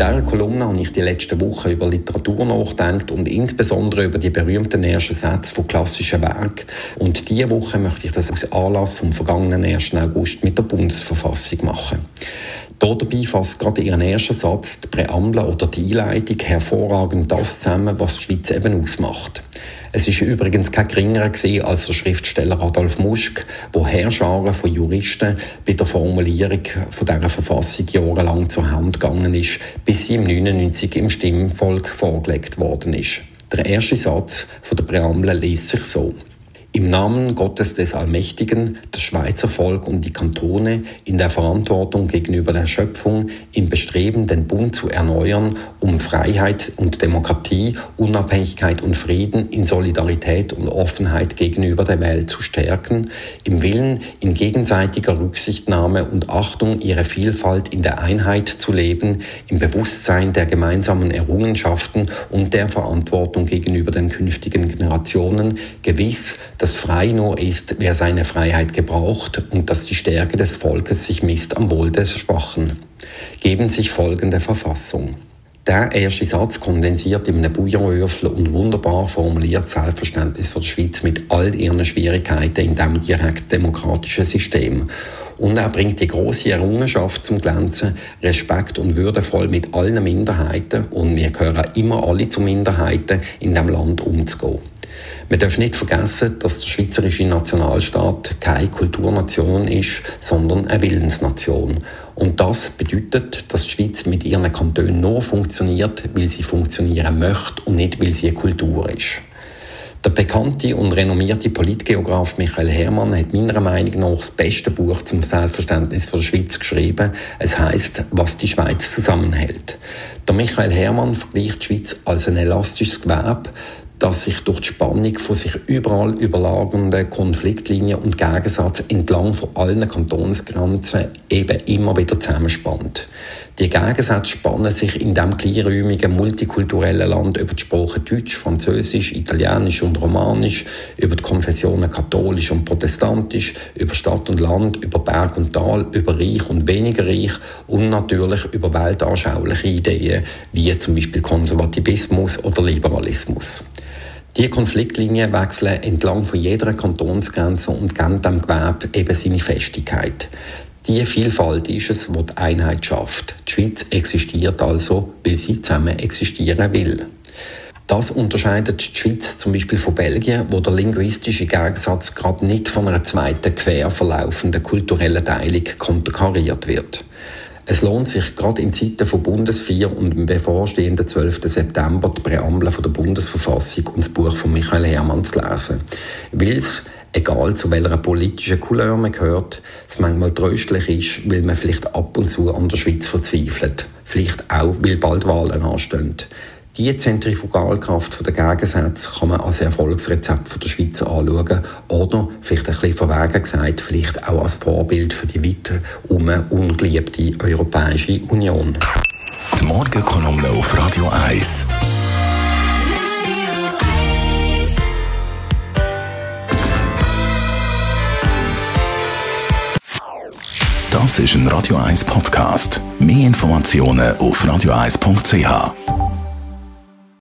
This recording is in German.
Dieser Kolumne habe ich die letzten Wochen über Literatur nachgedacht und insbesondere über die berühmten ersten Sätze von klassischen Werken. Und diese Woche möchte ich das aus Anlass vom vergangenen 1. August mit der Bundesverfassung machen. Dabei fasst gerade Ihren ersten Satz, die Präambel oder die Einleitung, hervorragend das zusammen, was die Schweiz eben ausmacht. Es ist übrigens kein geringerer als der Schriftsteller Adolf Muschk, wo Herrscharen von Juristen bei der Formulierung von dieser Verfassung jahrelang zur Hand gegangen ist, bis sie im 99 im Stimmvolk vorgelegt worden ist. Der erste Satz von der Präambel liest sich so. Im Namen Gottes des Allmächtigen, das Schweizer Volk und die Kantone in der Verantwortung gegenüber der Schöpfung, im Bestreben, den Bund zu erneuern, um Freiheit und Demokratie, Unabhängigkeit und Frieden in Solidarität und Offenheit gegenüber der Welt zu stärken, im Willen, in gegenseitiger Rücksichtnahme und Achtung ihrer Vielfalt in der Einheit zu leben, im Bewusstsein der gemeinsamen Errungenschaften und der Verantwortung gegenüber den künftigen Generationen, gewiss, dass frei nur ist, wer seine Freiheit gebraucht und dass die Stärke des Volkes sich misst am Wohl des Schwachen. Geben sich folgende Verfassung. Der erste Satz kondensiert in einem Bouillonöffel und wunderbar formuliert Selbstverständnis für die Schweiz mit all ihren Schwierigkeiten in diesem direkt demokratischen System. Und er bringt die große Errungenschaft zum Glänzen, Respekt und würdevoll mit allen Minderheiten, und wir gehören immer alle zu Minderheiten, in dem Land umzugehen. Wir dürfen nicht vergessen, dass der schweizerische Nationalstaat keine Kulturnation ist, sondern eine Willensnation. Und das bedeutet, dass die Schweiz mit ihren Kantonen nur funktioniert, weil sie funktionieren möchte und nicht, weil sie eine Kultur ist. Der bekannte und renommierte Politgeograf Michael Hermann hat meiner Meinung nach das beste Buch zum Selbstverständnis der Schweiz geschrieben. Es heißt, was die Schweiz zusammenhält. Der Michael Hermann vergleicht die Schweiz als ein elastisches Gewerbe, dass sich durch die Spannung von sich überall überlagernden Konfliktlinien und Gegensatz entlang von allen Kantonsgrenzen eben immer wieder zusammenspannt. Die Gegensätze spannen sich in diesem kleinräumigen, multikulturellen Land über die Sprachen Deutsch, Französisch, Italienisch und Romanisch, über die Konfessionen katholisch und protestantisch, über Stadt und Land, über Berg und Tal, über reich und weniger reich und natürlich über weltanschauliche Ideen wie zum Beispiel Konservativismus oder Liberalismus. Die Konfliktlinien wechseln entlang von jeder Kantonsgrenze und geben dem Gewerbe eben seine Festigkeit. Die Vielfalt ist es, die die Einheit schafft. Die Schweiz existiert also, weil sie zusammen existieren will. Das unterscheidet die Schweiz zum Beispiel von Belgien, wo der linguistische Gegensatz gerade nicht von einer zweiten quer verlaufenden kulturellen Teilung konterkariert wird. Es lohnt sich gerade in Zeiten von Bundesvier und dem bevorstehenden 12. September die Präambel der Bundesverfassung und das Buch von Michael Hermann zu lesen, weil es egal zu welcher politischen Couleur man gehört, es manchmal tröstlich ist, weil man vielleicht ab und zu an der Schweiz verzweifelt. Vielleicht auch, weil bald Wahlen anstehen. Die Zentrifugalkraft der Gegensätze kann man als Erfolgsrezept der Schweiz anschauen oder, vielleicht ein bisschen verwegen gesagt, vielleicht auch als Vorbild für die weiter um ungeliebte Europäische Union. Die Morgenkolumne auf Radio 1. Das ist ein Radio 1 Podcast. Mehr Informationen auf radio1.ch.